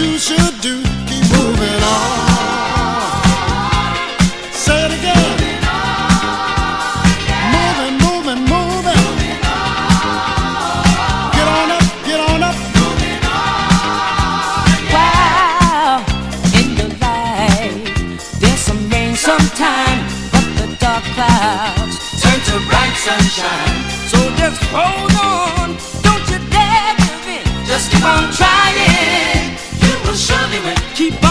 you should do. Keep moving on. Say it again. Moving, moving, moving. Get on up, get on up. Wow, in there's some rain but the dark clouds turn to bright sunshine. So just hold on, don't you dare give in. Just keep on trying. keep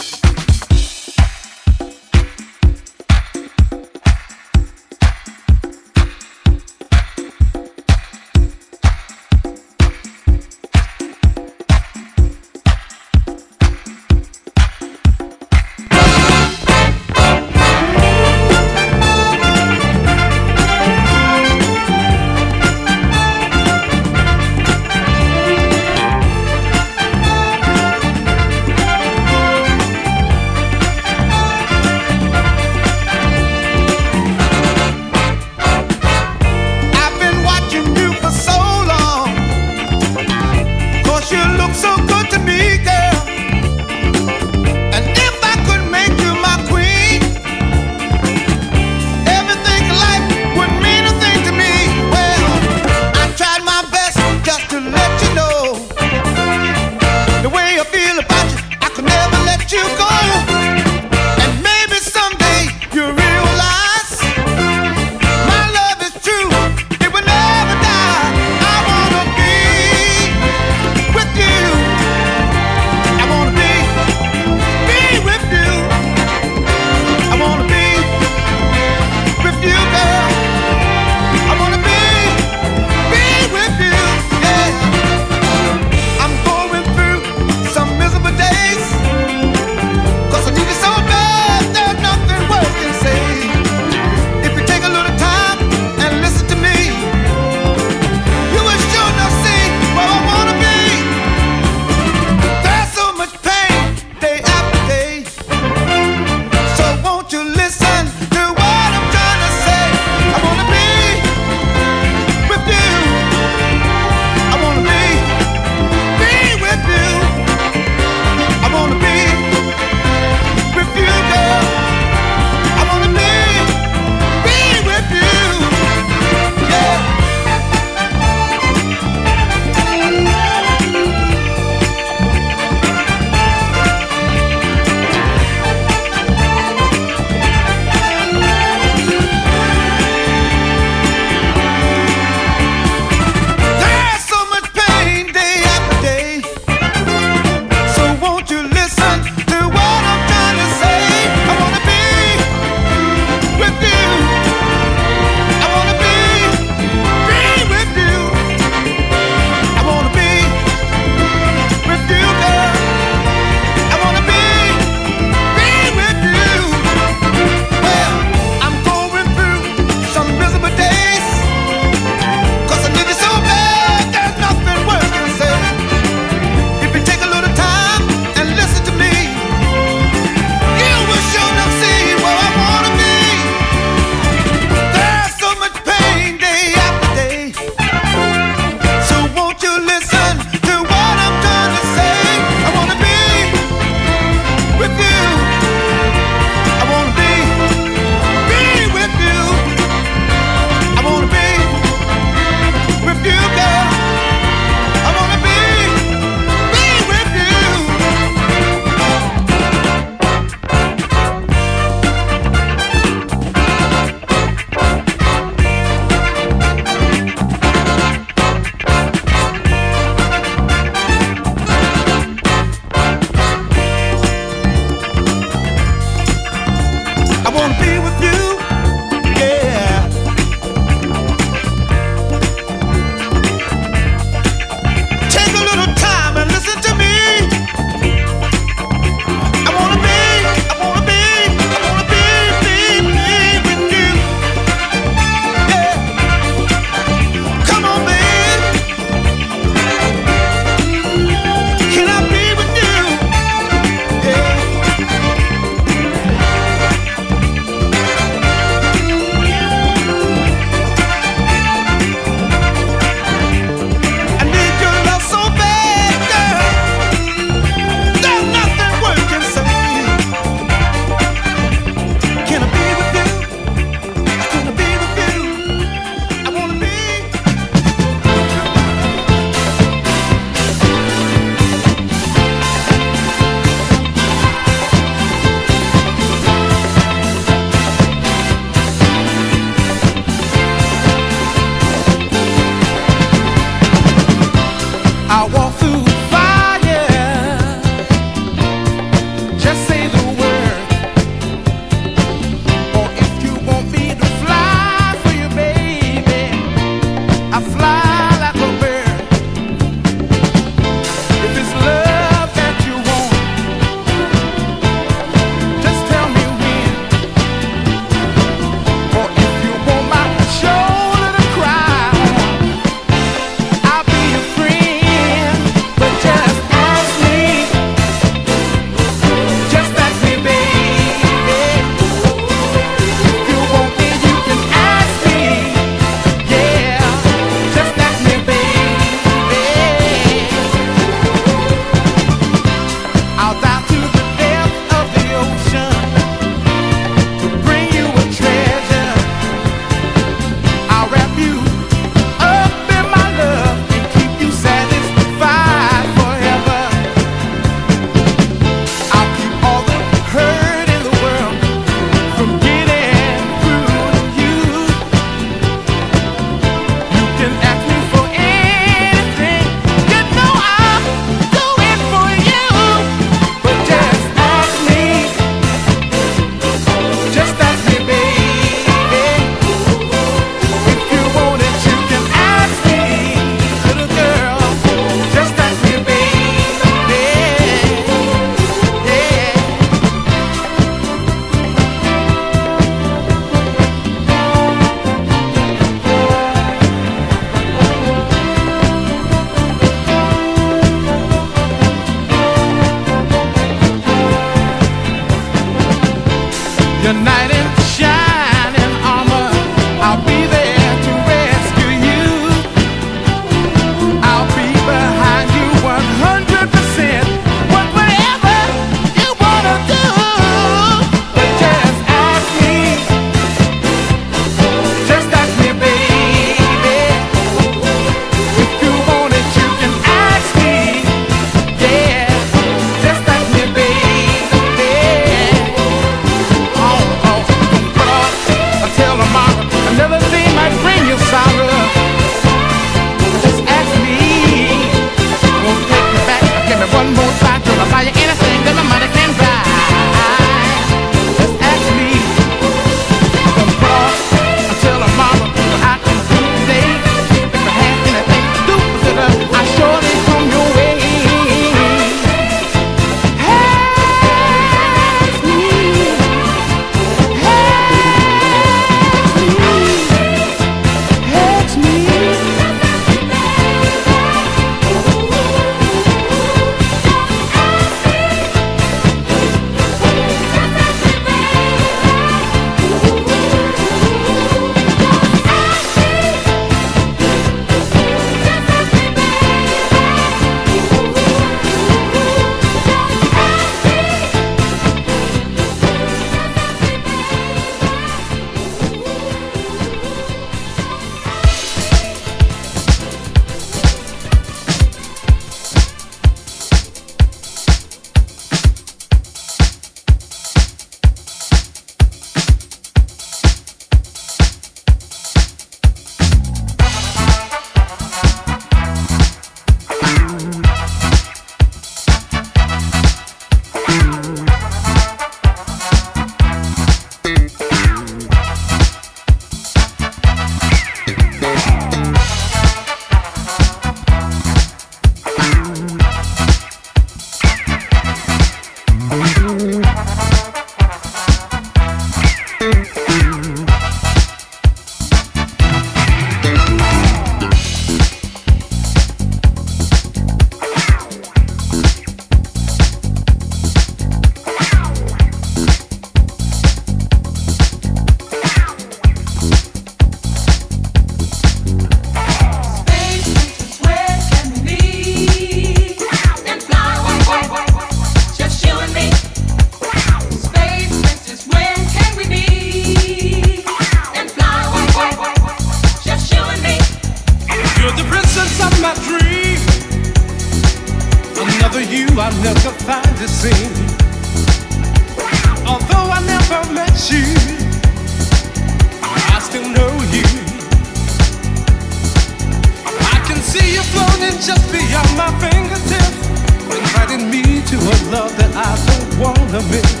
the middle.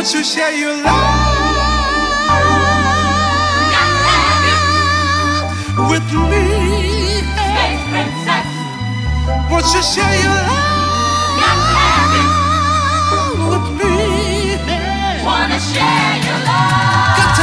Won't you share your love with me? Space princess. Won't you share your love with me? Wanna share your love?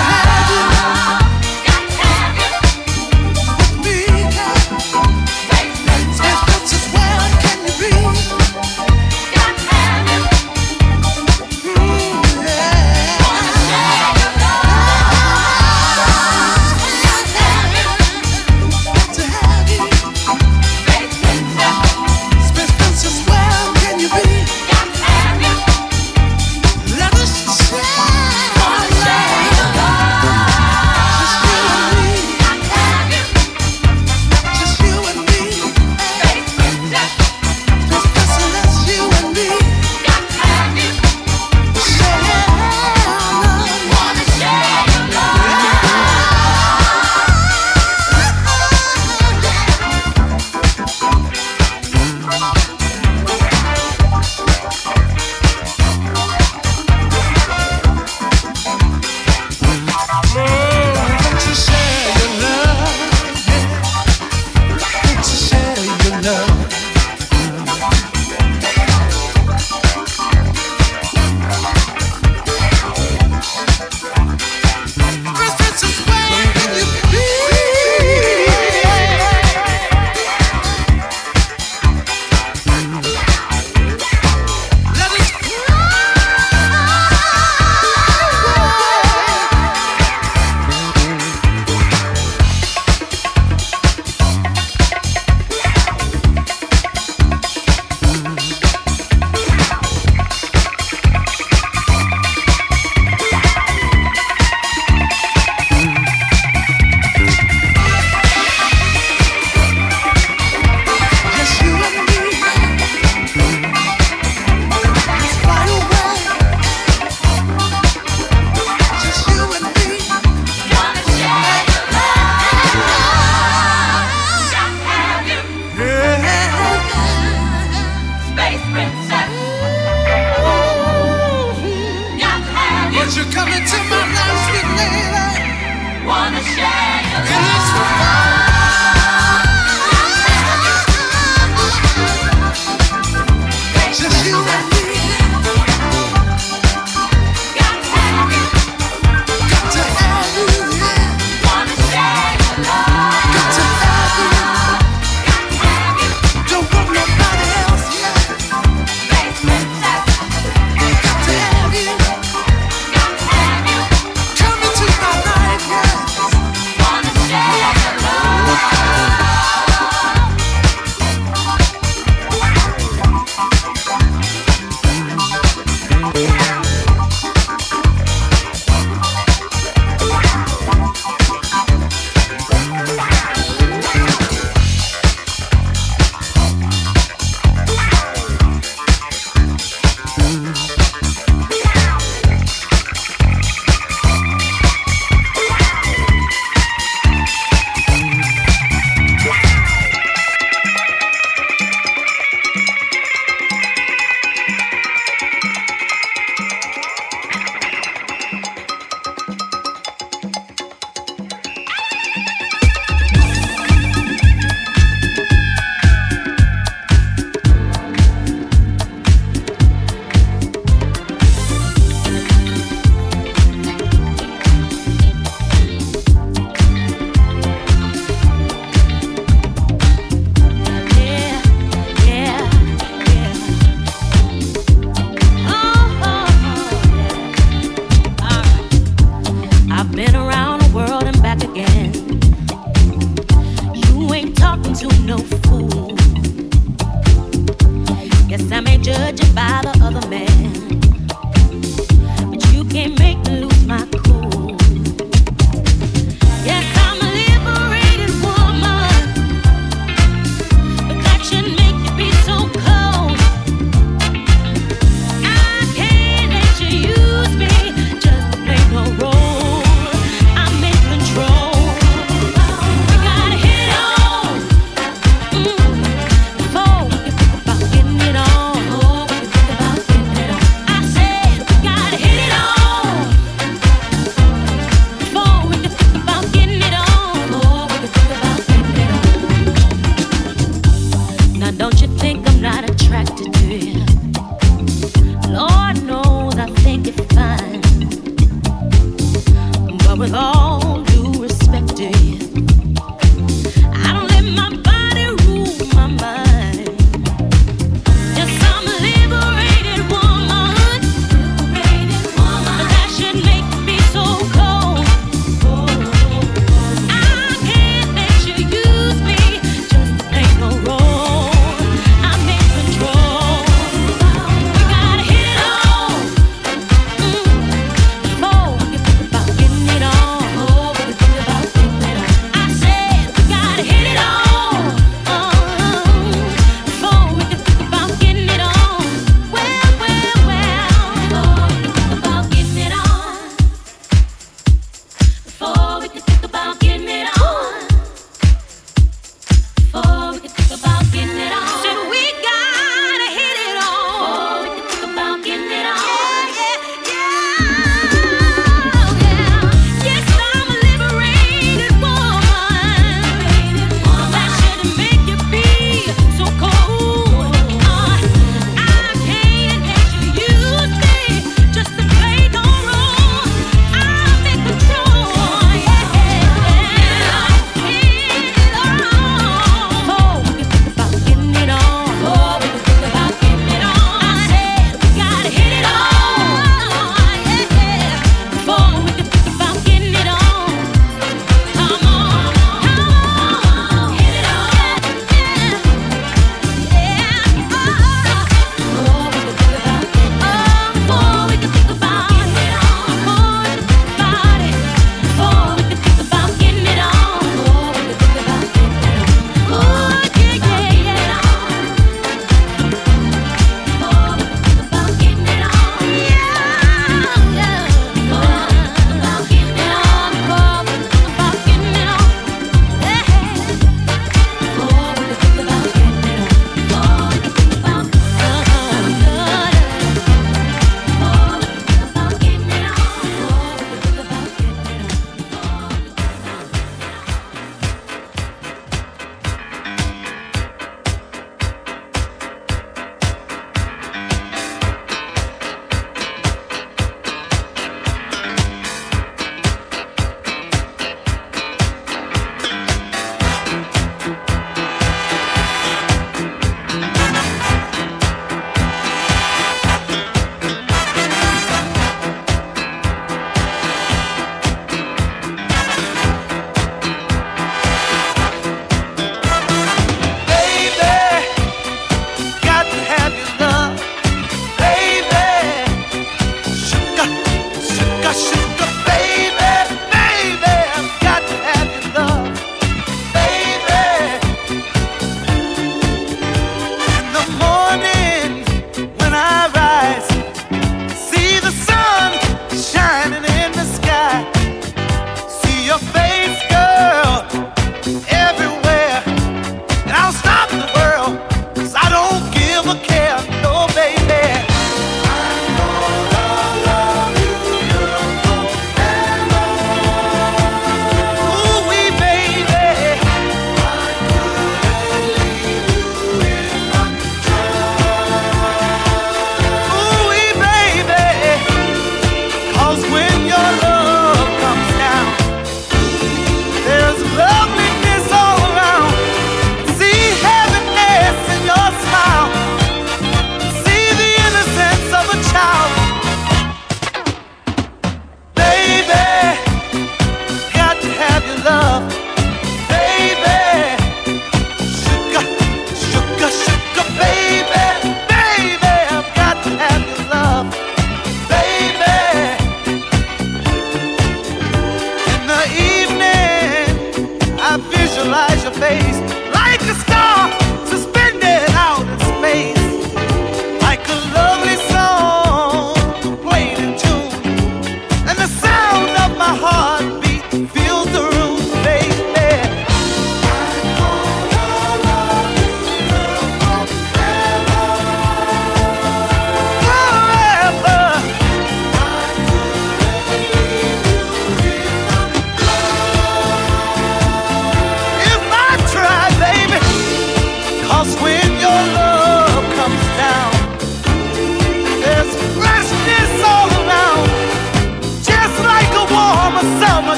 Summer